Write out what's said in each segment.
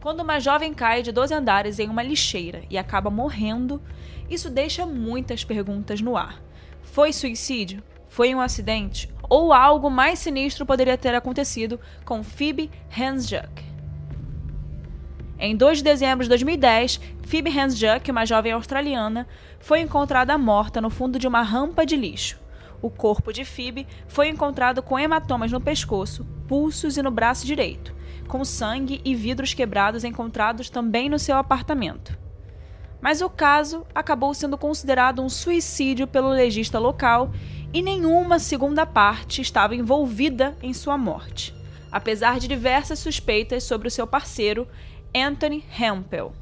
Quando uma jovem cai de 12 andares em uma lixeira e acaba morrendo, isso deixa muitas perguntas no ar. Foi suicídio? Foi um acidente? Ou algo mais sinistro poderia ter acontecido com Phoebe Hansjuk? Em 2 de dezembro de 2010, Phoebe Hansjuk, uma jovem australiana, foi encontrada morta no fundo de uma rampa de lixo. O corpo de Phoebe foi encontrado com hematomas no pescoço, pulsos e no braço direito, com sangue e vidros quebrados encontrados também no seu apartamento. Mas o caso acabou sendo considerado um suicídio pelo legista local e nenhuma segunda parte estava envolvida em sua morte, apesar de diversas suspeitas sobre o seu parceiro, Anthony Hempel.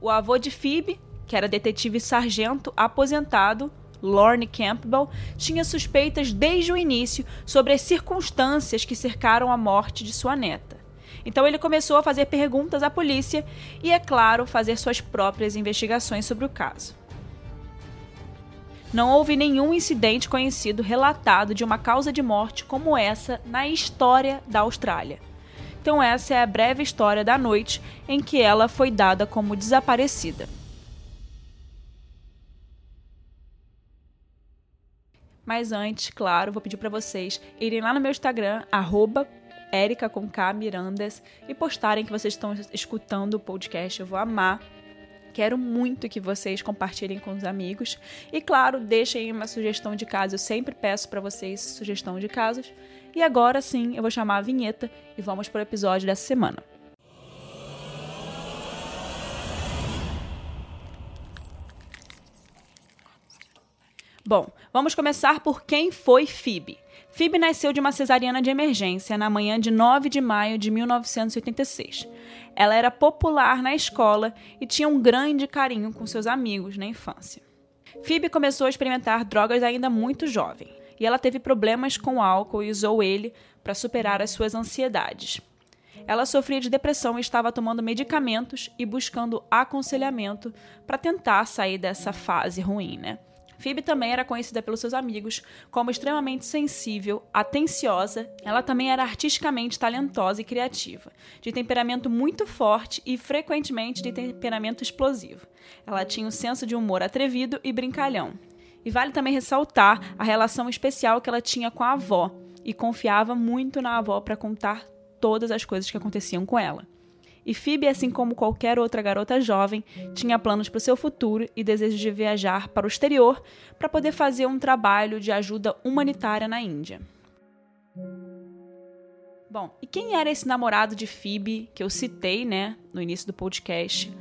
O avô de Phoebe, que era detetive sargento aposentado, Lorne Campbell, tinha suspeitas desde o início sobre as circunstâncias que cercaram a morte de sua neta. Então ele começou a fazer perguntas à polícia e, é claro, fazer suas próprias investigações sobre o caso. Não houve nenhum incidente conhecido relatado de uma causa de morte como essa na história da Austrália. Então, essa é a breve história da noite em que ela foi dada como desaparecida. Mas antes, claro, vou pedir para vocês irem lá no meu Instagram, arroba Erica com K Mirandas, e postarem que vocês estão escutando o podcast. Eu vou amar. Quero muito que vocês compartilhem com os amigos. E claro, deixem uma sugestão de caso. Eu sempre peço para vocês sugestão de casos. E agora sim, eu vou chamar a vinheta e vamos para o episódio dessa semana. Bom, vamos começar por quem foi Phoebe. Phoebe nasceu de uma cesariana de emergência na manhã de 9 de maio de 1986. Ela era popular na escola e tinha um grande carinho com seus amigos na infância. Phoebe começou a experimentar drogas ainda muito jovem e ela teve problemas com o álcool e usou ele para superar as suas ansiedades. Ela sofria de depressão e estava tomando medicamentos e buscando aconselhamento para tentar sair dessa fase ruim, né? Phoebe também era conhecida pelos seus amigos como extremamente sensível, atenciosa. Ela também era artisticamente talentosa e criativa, de temperamento muito forte e frequentemente de temperamento explosivo. Ela tinha um senso de humor atrevido e brincalhão. E vale também ressaltar a relação especial que ela tinha com a avó e confiava muito na avó para contar todas as coisas que aconteciam com ela. E Phoebe, assim como qualquer outra garota jovem, tinha planos para o seu futuro e desejo de viajar para o exterior para poder fazer um trabalho de ajuda humanitária na Índia. Bom, e quem era esse namorado de Phoebe que eu citei, né, no início do podcast,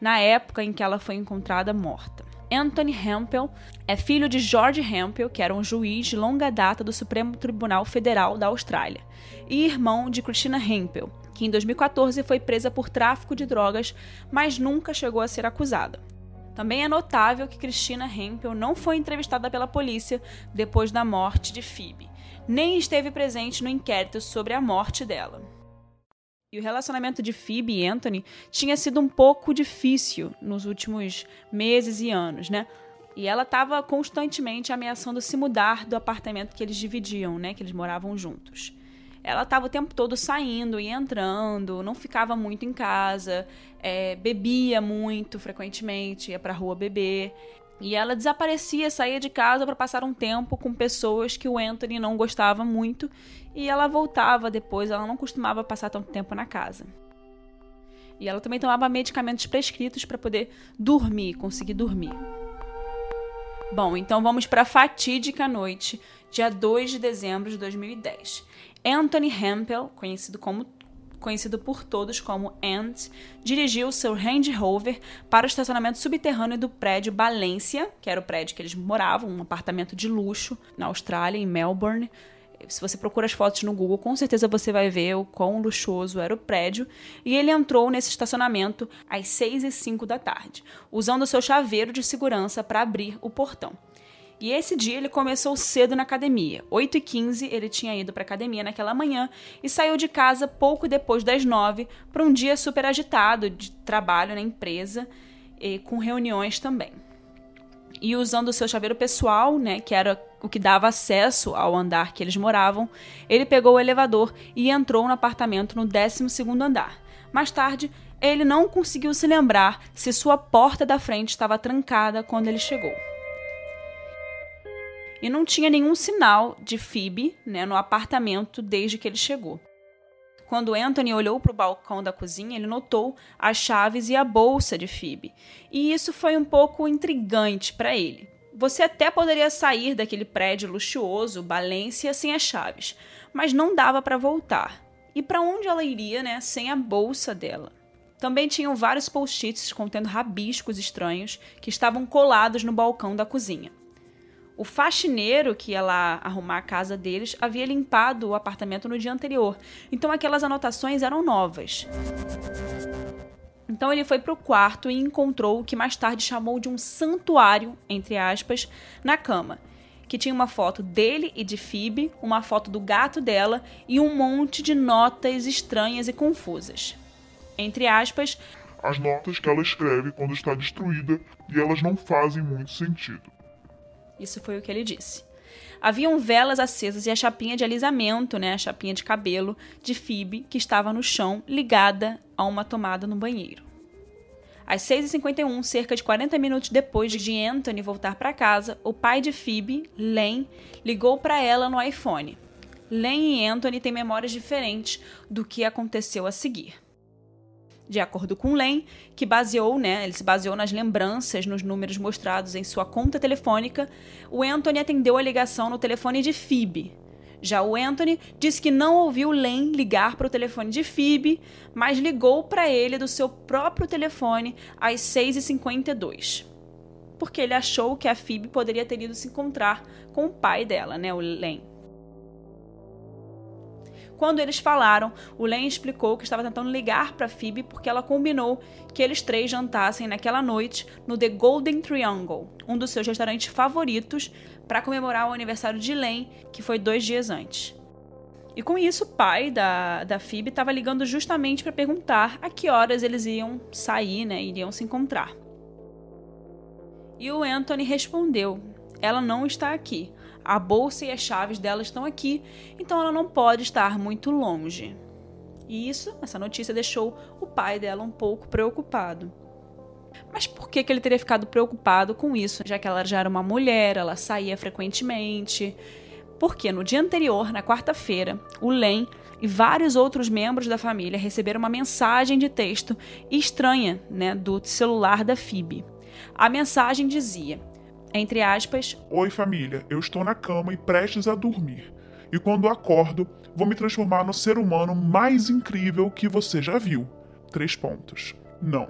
na época em que ela foi encontrada morta? Anthony Hempel é filho de George Hempel, que era um juiz de longa data do Supremo Tribunal Federal da Austrália, e irmão de Christina Hempel, que em 2014 foi presa por tráfico de drogas, mas nunca chegou a ser acusada. Também é notável que Christina Hempel não foi entrevistada pela polícia depois da morte de Phoebe, nem esteve presente no inquérito sobre a morte dela. E o relacionamento de Phoebe e Anthony tinha sido um pouco difícil nos últimos meses e anos, né? E ela estava constantemente ameaçando se mudar do apartamento que eles dividiam, né? Que eles moravam juntos. Ela estava o tempo todo saindo e entrando, não ficava muito em casa, é, bebia muito frequentemente, ia pra rua beber. E ela desaparecia, saía de casa para passar um tempo com pessoas que o Anthony não gostava muito e ela voltava depois, ela não costumava passar tanto tempo na casa. E ela também tomava medicamentos prescritos para poder dormir, conseguir dormir. Bom, então vamos para a fatídica noite, dia 2 de dezembro de 2010. Anthony Hempel, conhecido como conhecido por todos como Ant, dirigiu seu Range Rover para o estacionamento subterrâneo do prédio Balência, que era o prédio que eles moravam, um apartamento de luxo na Austrália, em Melbourne. Se você procura as fotos no Google, com certeza você vai ver o quão luxuoso era o prédio. E ele entrou nesse estacionamento às 6 e 5 da tarde, usando seu chaveiro de segurança para abrir o portão. E esse dia ele começou cedo na academia. 8 e 15 ele tinha ido para academia naquela manhã e saiu de casa pouco depois das 9 para um dia super agitado de trabalho na empresa e com reuniões também. E usando o seu chaveiro pessoal, né, que era o que dava acesso ao andar que eles moravam, ele pegou o elevador e entrou no apartamento no 12º andar. Mais tarde, ele não conseguiu se lembrar se sua porta da frente estava trancada quando ele chegou. E não tinha nenhum sinal de Phoebe né, no apartamento desde que ele chegou. Quando Anthony olhou para o balcão da cozinha, ele notou as chaves e a bolsa de Phoebe. E isso foi um pouco intrigante para ele. Você até poderia sair daquele prédio luxuoso, Balência, sem as chaves, mas não dava para voltar. E para onde ela iria, né, sem a bolsa dela? Também tinham vários post-its contendo rabiscos estranhos que estavam colados no balcão da cozinha. O faxineiro que ia lá arrumar a casa deles havia limpado o apartamento no dia anterior, então aquelas anotações eram novas. Então ele foi para o quarto e encontrou o que mais tarde chamou de um santuário, entre aspas, na cama, que tinha uma foto dele e de Phoebe, uma foto do gato dela e um monte de notas estranhas e confusas entre aspas, as notas que ela escreve quando está destruída e elas não fazem muito sentido. Isso foi o que ele disse. Haviam velas acesas e a chapinha de alisamento, né, a chapinha de cabelo de Phoebe, que estava no chão, ligada a uma tomada no banheiro. Às 6h51, cerca de 40 minutos depois de Anthony voltar para casa, o pai de Phoebe, Len, ligou para ela no iPhone. Len e Anthony têm memórias diferentes do que aconteceu a seguir de acordo com Len, que baseou, né, ele se baseou nas lembranças, nos números mostrados em sua conta telefônica, o Anthony atendeu a ligação no telefone de Phoebe. Já o Anthony disse que não ouviu Len ligar para o telefone de Phoebe, mas ligou para ele do seu próprio telefone às 6h52. Porque ele achou que a Phoebe poderia ter ido se encontrar com o pai dela, né, o Len. Quando eles falaram, o Len explicou que estava tentando ligar para Phoebe porque ela combinou que eles três jantassem naquela noite no The Golden Triangle, um dos seus restaurantes favoritos, para comemorar o aniversário de Len, que foi dois dias antes. E com isso, o pai da, da Phoebe estava ligando justamente para perguntar a que horas eles iam sair, né, iriam se encontrar. E o Anthony respondeu: Ela não está aqui. A bolsa e as chaves dela estão aqui, então ela não pode estar muito longe. E isso, essa notícia deixou o pai dela um pouco preocupado. Mas por que, que ele teria ficado preocupado com isso, já que ela já era uma mulher, ela saía frequentemente? Porque no dia anterior, na quarta-feira, o Len e vários outros membros da família receberam uma mensagem de texto estranha né, do celular da Phoebe. A mensagem dizia: entre aspas, Oi família, eu estou na cama e prestes a dormir. E quando acordo, vou me transformar no ser humano mais incrível que você já viu. Três pontos. Não.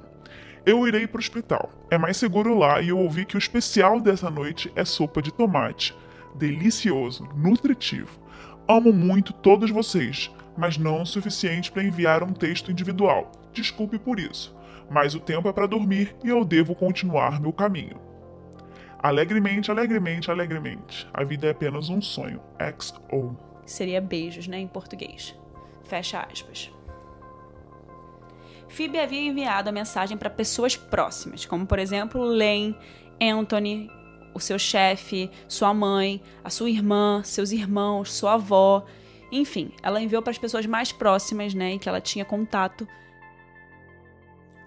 Eu irei para o hospital. É mais seguro lá e eu ouvi que o especial dessa noite é sopa de tomate. Delicioso, nutritivo. Amo muito todos vocês, mas não o suficiente para enviar um texto individual. Desculpe por isso. Mas o tempo é para dormir e eu devo continuar meu caminho. Alegremente, alegremente, alegremente. A vida é apenas um sonho. XO. Seria beijos, né, em português. Fecha aspas. Phoebe havia enviado a mensagem para pessoas próximas, como por exemplo Len, Anthony, o seu chefe, sua mãe, a sua irmã, seus irmãos, sua avó. Enfim, ela enviou para as pessoas mais próximas, né, em que ela tinha contato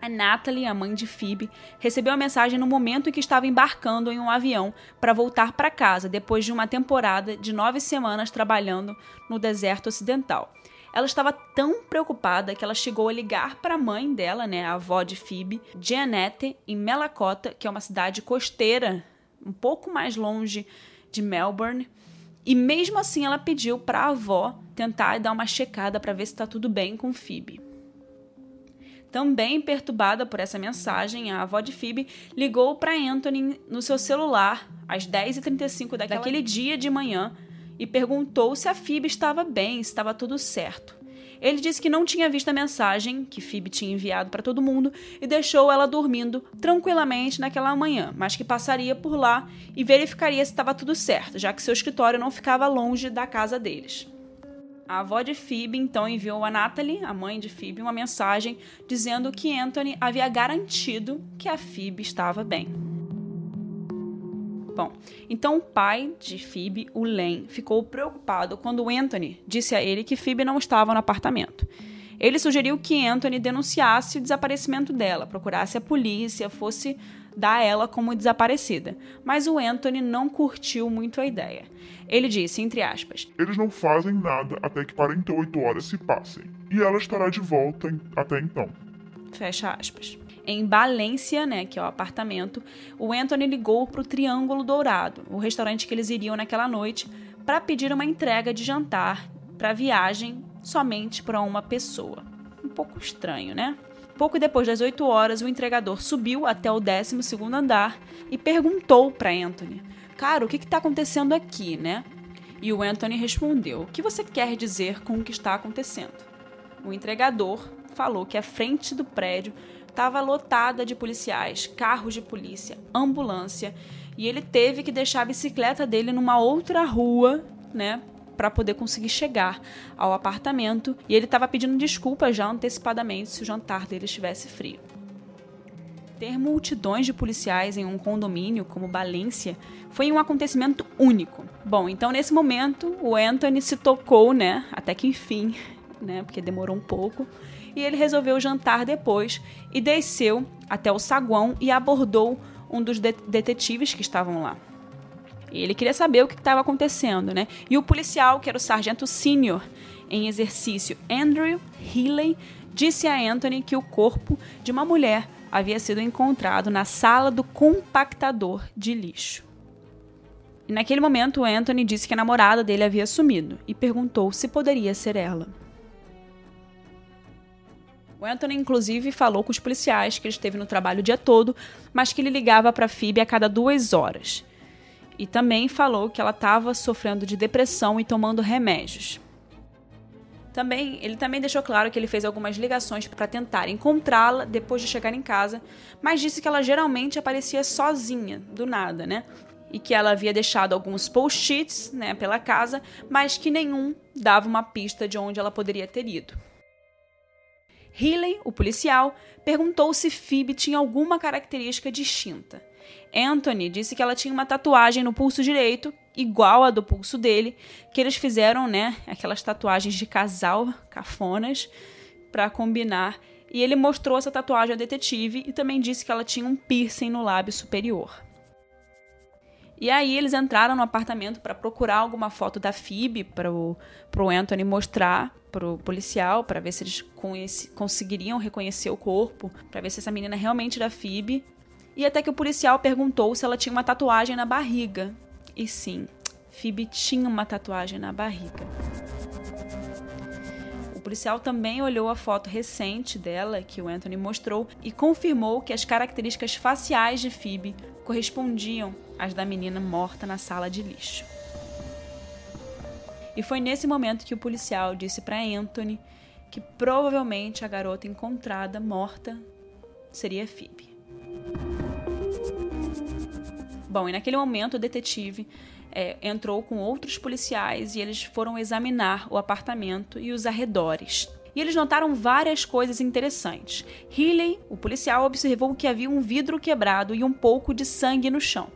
a Natalie, a mãe de Phoebe, recebeu a mensagem no momento em que estava embarcando em um avião para voltar para casa depois de uma temporada de nove semanas trabalhando no deserto ocidental. Ela estava tão preocupada que ela chegou a ligar para a mãe dela, né, a avó de Phoebe, Jeanette, em Melacota, que é uma cidade costeira, um pouco mais longe de Melbourne. E mesmo assim ela pediu para a avó tentar dar uma checada para ver se está tudo bem com Phoebe. Também perturbada por essa mensagem, a avó de Phoebe ligou para Anthony no seu celular às 10h35 daquele dia de manhã e perguntou se a Phoebe estava bem, se estava tudo certo. Ele disse que não tinha visto a mensagem que Phoebe tinha enviado para todo mundo e deixou ela dormindo tranquilamente naquela manhã, mas que passaria por lá e verificaria se estava tudo certo, já que seu escritório não ficava longe da casa deles. A avó de Phoebe então enviou a Natalie, a mãe de Phoebe, uma mensagem dizendo que Anthony havia garantido que a Phoebe estava bem. Bom, então o pai de Phoebe, o Len, ficou preocupado quando Anthony disse a ele que Phoebe não estava no apartamento. Ele sugeriu que Anthony denunciasse o desaparecimento dela, procurasse a polícia, fosse dar ela como desaparecida. Mas o Anthony não curtiu muito a ideia. Ele disse, entre aspas: Eles não fazem nada até que 48 horas se passem, e ela estará de volta até então. Fecha aspas. Em Valência, né, que é o apartamento, o Anthony ligou para o Triângulo Dourado, o restaurante que eles iriam naquela noite, para pedir uma entrega de jantar para viagem somente para uma pessoa. Um pouco estranho, né? Pouco depois das 8 horas, o entregador subiu até o 12 andar e perguntou para Anthony: Cara, o que está acontecendo aqui, né? E o Anthony respondeu: O que você quer dizer com o que está acontecendo? O entregador falou que a frente do prédio estava lotada de policiais, carros de polícia, ambulância, e ele teve que deixar a bicicleta dele numa outra rua, né, para poder conseguir chegar ao apartamento e ele estava pedindo desculpas já antecipadamente se o jantar dele estivesse frio. Ter multidões de policiais em um condomínio como Valência foi um acontecimento único. Bom, então nesse momento o Anthony se tocou, né, até que enfim, né, porque demorou um pouco, e ele resolveu jantar depois e desceu até o saguão e abordou um dos de detetives que estavam lá. Ele queria saber o que estava acontecendo, né? E o policial, que era o sargento sênior em exercício, Andrew Healy, disse a Anthony que o corpo de uma mulher havia sido encontrado na sala do compactador de lixo. E naquele momento, Anthony disse que a namorada dele havia sumido e perguntou se poderia ser ela. O Anthony, inclusive, falou com os policiais que ele esteve no trabalho o dia todo, mas que ele ligava para a Phoebe a cada duas horas e também falou que ela estava sofrendo de depressão e tomando remédios. Também, ele também deixou claro que ele fez algumas ligações para tentar encontrá-la depois de chegar em casa, mas disse que ela geralmente aparecia sozinha, do nada, né? E que ela havia deixado alguns post-its, né, pela casa, mas que nenhum dava uma pista de onde ela poderia ter ido. Healy, o policial, perguntou se Phoebe tinha alguma característica distinta. Anthony disse que ela tinha uma tatuagem no pulso direito, igual a do pulso dele, que eles fizeram, né, aquelas tatuagens de casal cafonas para combinar. E ele mostrou essa tatuagem ao detetive e também disse que ela tinha um piercing no lábio superior. E aí eles entraram no apartamento para procurar alguma foto da Phoebe para o Anthony mostrar para o policial para ver se eles conseguiriam reconhecer o corpo, para ver se essa menina realmente era Phoebe. E até que o policial perguntou se ela tinha uma tatuagem na barriga. E sim, Phoebe tinha uma tatuagem na barriga. O policial também olhou a foto recente dela, que o Anthony mostrou, e confirmou que as características faciais de Phoebe correspondiam às da menina morta na sala de lixo. E foi nesse momento que o policial disse para Anthony que provavelmente a garota encontrada morta seria Phoebe. Bom, e naquele momento o detetive é, entrou com outros policiais e eles foram examinar o apartamento e os arredores. E eles notaram várias coisas interessantes. Healy, o policial, observou que havia um vidro quebrado e um pouco de sangue no chão.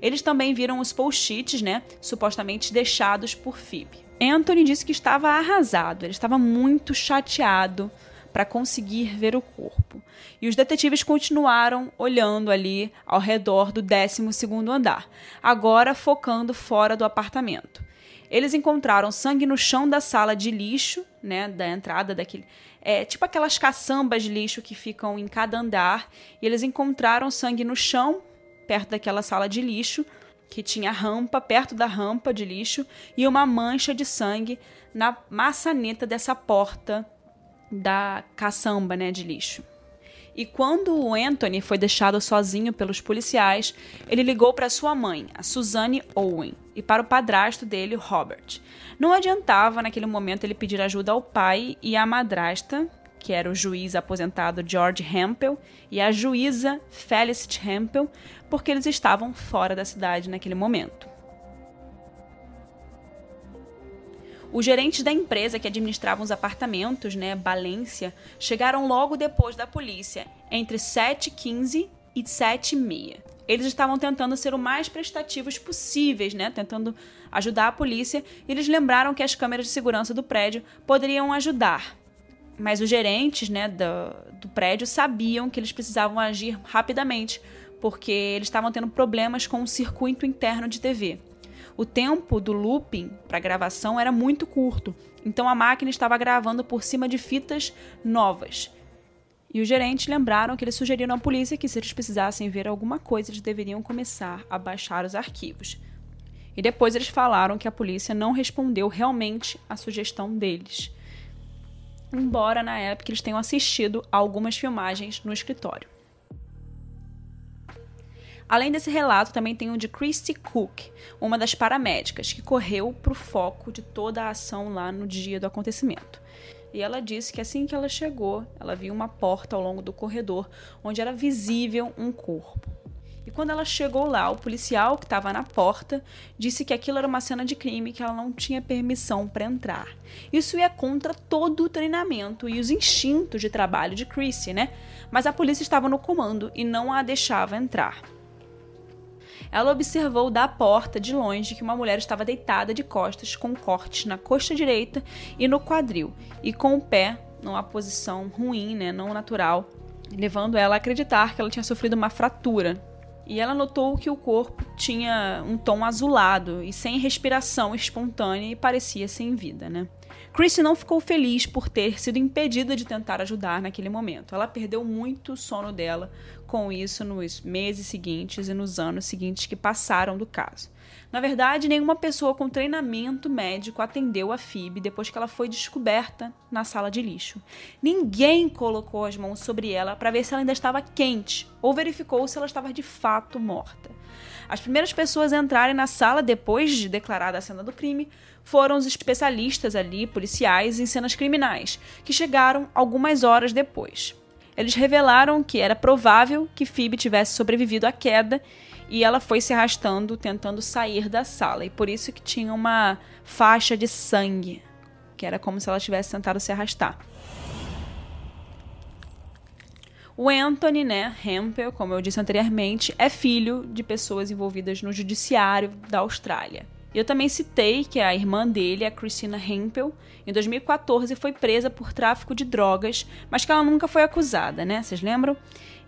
Eles também viram os post-its, né, supostamente deixados por Phoebe. Anthony disse que estava arrasado, ele estava muito chateado para conseguir ver o corpo. E os detetives continuaram olhando ali ao redor do 12º andar, agora focando fora do apartamento. Eles encontraram sangue no chão da sala de lixo, né, da entrada daquele, é, tipo aquelas caçambas de lixo que ficam em cada andar, e eles encontraram sangue no chão perto daquela sala de lixo, que tinha rampa perto da rampa de lixo e uma mancha de sangue na maçaneta dessa porta da caçamba né, de lixo. E quando o Anthony foi deixado sozinho pelos policiais, ele ligou para sua mãe, a Suzanne Owen, e para o padrasto dele, Robert. Não adiantava naquele momento ele pedir ajuda ao pai e à madrasta, que era o juiz aposentado George Hempel, e a juíza Felicity Hempel, porque eles estavam fora da cidade naquele momento. Os gerentes da empresa que administravam os apartamentos, né, Balência, chegaram logo depois da polícia, entre 7h15 e 7h30. Eles estavam tentando ser o mais prestativos possíveis, né, tentando ajudar a polícia, e eles lembraram que as câmeras de segurança do prédio poderiam ajudar. Mas os gerentes né, do, do prédio sabiam que eles precisavam agir rapidamente, porque eles estavam tendo problemas com o circuito interno de TV. O tempo do looping para gravação era muito curto, então a máquina estava gravando por cima de fitas novas. E os gerentes lembraram que eles sugeriram à polícia que, se eles precisassem ver alguma coisa, eles deveriam começar a baixar os arquivos. E depois eles falaram que a polícia não respondeu realmente à sugestão deles. Embora na época eles tenham assistido a algumas filmagens no escritório. Além desse relato, também tem o de Christy Cook, uma das paramédicas, que correu para o foco de toda a ação lá no dia do acontecimento. E ela disse que assim que ela chegou, ela viu uma porta ao longo do corredor onde era visível um corpo. E quando ela chegou lá, o policial que estava na porta disse que aquilo era uma cena de crime que ela não tinha permissão para entrar. Isso ia contra todo o treinamento e os instintos de trabalho de Chrissy, né? Mas a polícia estava no comando e não a deixava entrar. Ela observou da porta de longe que uma mulher estava deitada de costas, com cortes na coxa direita e no quadril, e com o pé numa posição ruim, né, não natural, levando ela a acreditar que ela tinha sofrido uma fratura e ela notou que o corpo tinha um tom azulado e sem respiração espontânea e parecia sem vida, né? Chrissy não ficou feliz por ter sido impedida de tentar ajudar naquele momento. Ela perdeu muito sono dela com isso nos meses seguintes e nos anos seguintes que passaram do caso. Na verdade, nenhuma pessoa com treinamento médico atendeu a Phoebe depois que ela foi descoberta na sala de lixo. Ninguém colocou as mãos sobre ela para ver se ela ainda estava quente ou verificou se ela estava de fato morta. As primeiras pessoas a entrarem na sala depois de declarada a cena do crime foram os especialistas ali, policiais em cenas criminais, que chegaram algumas horas depois. Eles revelaram que era provável que Phoebe tivesse sobrevivido à queda e ela foi se arrastando tentando sair da sala e por isso que tinha uma faixa de sangue, que era como se ela tivesse tentado se arrastar. O Anthony, né, Hempel, como eu disse anteriormente, é filho de pessoas envolvidas no judiciário da Austrália. Eu também citei que a irmã dele, a Christina Hempel, em 2014 foi presa por tráfico de drogas, mas que ela nunca foi acusada, né? Vocês lembram?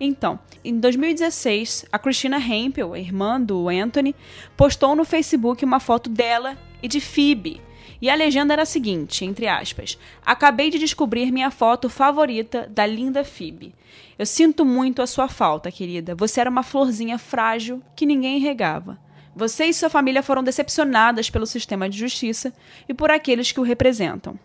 Então, em 2016, a Christina Hempel, a irmã do Anthony, postou no Facebook uma foto dela e de Phoebe. E a legenda era a seguinte, entre aspas: Acabei de descobrir minha foto favorita da linda Phoebe. Eu sinto muito a sua falta, querida. Você era uma florzinha frágil que ninguém regava. Você e sua família foram decepcionadas pelo sistema de justiça e por aqueles que o representam.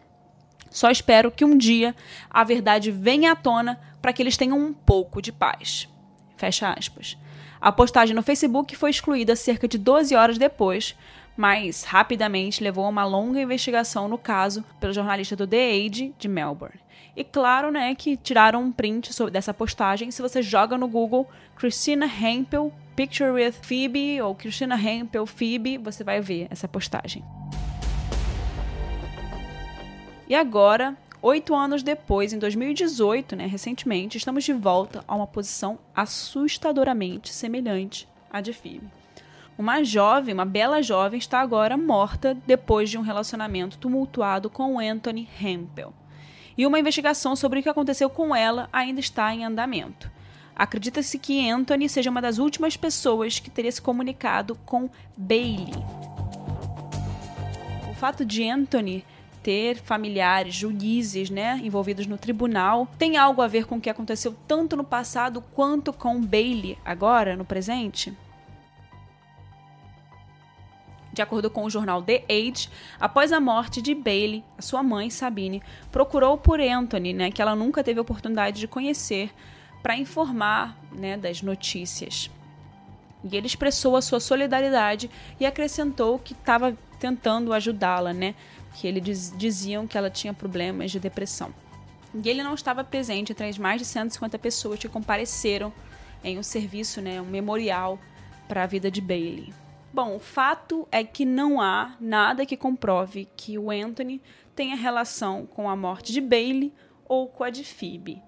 Só espero que um dia a verdade venha à tona para que eles tenham um pouco de paz. Fecha aspas. A postagem no Facebook foi excluída cerca de 12 horas depois, mas rapidamente levou a uma longa investigação no caso pelo jornalista do The Age de Melbourne. E claro, né, que tiraram um print dessa postagem. Se você joga no Google Christina Hempel Picture with Phoebe ou Christina Hempel Phoebe, você vai ver essa postagem. E agora, oito anos depois, em 2018, né, recentemente, estamos de volta a uma posição assustadoramente semelhante à de Phoebe. Uma jovem, uma bela jovem, está agora morta depois de um relacionamento tumultuado com Anthony Hempel. E uma investigação sobre o que aconteceu com ela ainda está em andamento. Acredita-se que Anthony seja uma das últimas pessoas que teria se comunicado com Bailey. O fato de Anthony ter familiares, juízes, né, envolvidos no tribunal, tem algo a ver com o que aconteceu tanto no passado quanto com Bailey agora, no presente? De acordo com o jornal The Age, após a morte de Bailey, a sua mãe, Sabine, procurou por Anthony, né, que ela nunca teve oportunidade de conhecer, para informar né, das notícias. E ele expressou a sua solidariedade e acrescentou que estava tentando ajudá-la, né? que eles diz, diziam que ela tinha problemas de depressão. E ele não estava presente entre as mais de 150 pessoas que compareceram em um serviço, né, um memorial para a vida de Bailey. Bom, o fato é que não há nada que comprove que o Anthony tenha relação com a morte de Bailey ou com a de Phoebe.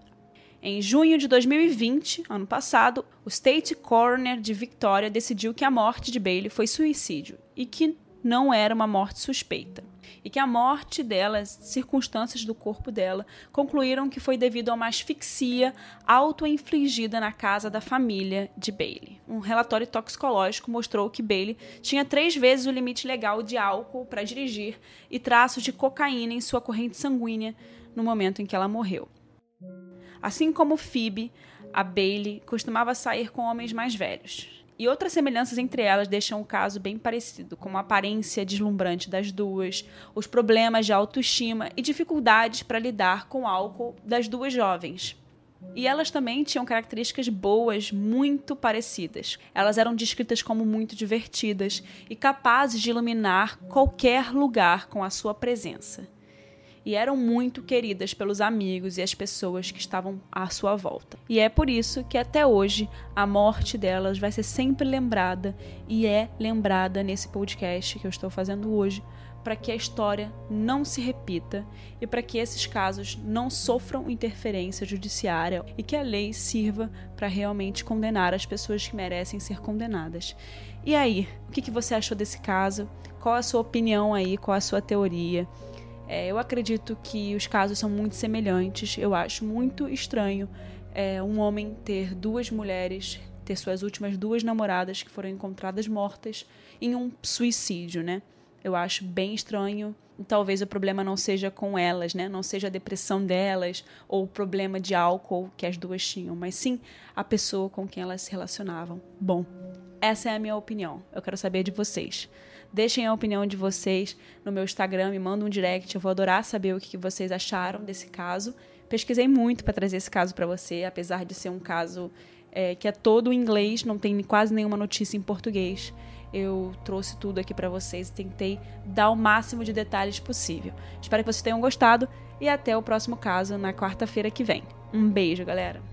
Em junho de 2020, ano passado, o State Coroner de Victoria decidiu que a morte de Bailey foi suicídio e que não era uma morte suspeita e que a morte dela, as circunstâncias do corpo dela, concluíram que foi devido a uma asfixia auto-infligida na casa da família de Bailey. Um relatório toxicológico mostrou que Bailey tinha três vezes o limite legal de álcool para dirigir e traços de cocaína em sua corrente sanguínea no momento em que ela morreu. Assim como Phoebe, a Bailey costumava sair com homens mais velhos. E outras semelhanças entre elas deixam o caso bem parecido, como a aparência deslumbrante das duas, os problemas de autoestima e dificuldades para lidar com o álcool das duas jovens. E elas também tinham características boas muito parecidas. Elas eram descritas como muito divertidas e capazes de iluminar qualquer lugar com a sua presença e eram muito queridas pelos amigos e as pessoas que estavam à sua volta. E é por isso que até hoje a morte delas vai ser sempre lembrada e é lembrada nesse podcast que eu estou fazendo hoje para que a história não se repita e para que esses casos não sofram interferência judiciária e que a lei sirva para realmente condenar as pessoas que merecem ser condenadas. E aí, o que, você achou desse caso? Qual a sua opinião aí? Qual a sua teoria? É, eu acredito que os casos são muito semelhantes. Eu acho muito estranho é, um homem ter duas mulheres, ter suas últimas duas namoradas que foram encontradas mortas em um suicídio, né? Eu acho bem estranho. Talvez o problema não seja com elas, né? Não seja a depressão delas ou o problema de álcool que as duas tinham, mas sim a pessoa com quem elas se relacionavam. Bom, essa é a minha opinião. Eu quero saber de vocês. Deixem a opinião de vocês no meu Instagram, me mandem um direct. Eu vou adorar saber o que vocês acharam desse caso. Pesquisei muito para trazer esse caso para você, apesar de ser um caso é, que é todo em inglês, não tem quase nenhuma notícia em português. Eu trouxe tudo aqui para vocês e tentei dar o máximo de detalhes possível. Espero que vocês tenham gostado e até o próximo caso na quarta-feira que vem. Um beijo, galera!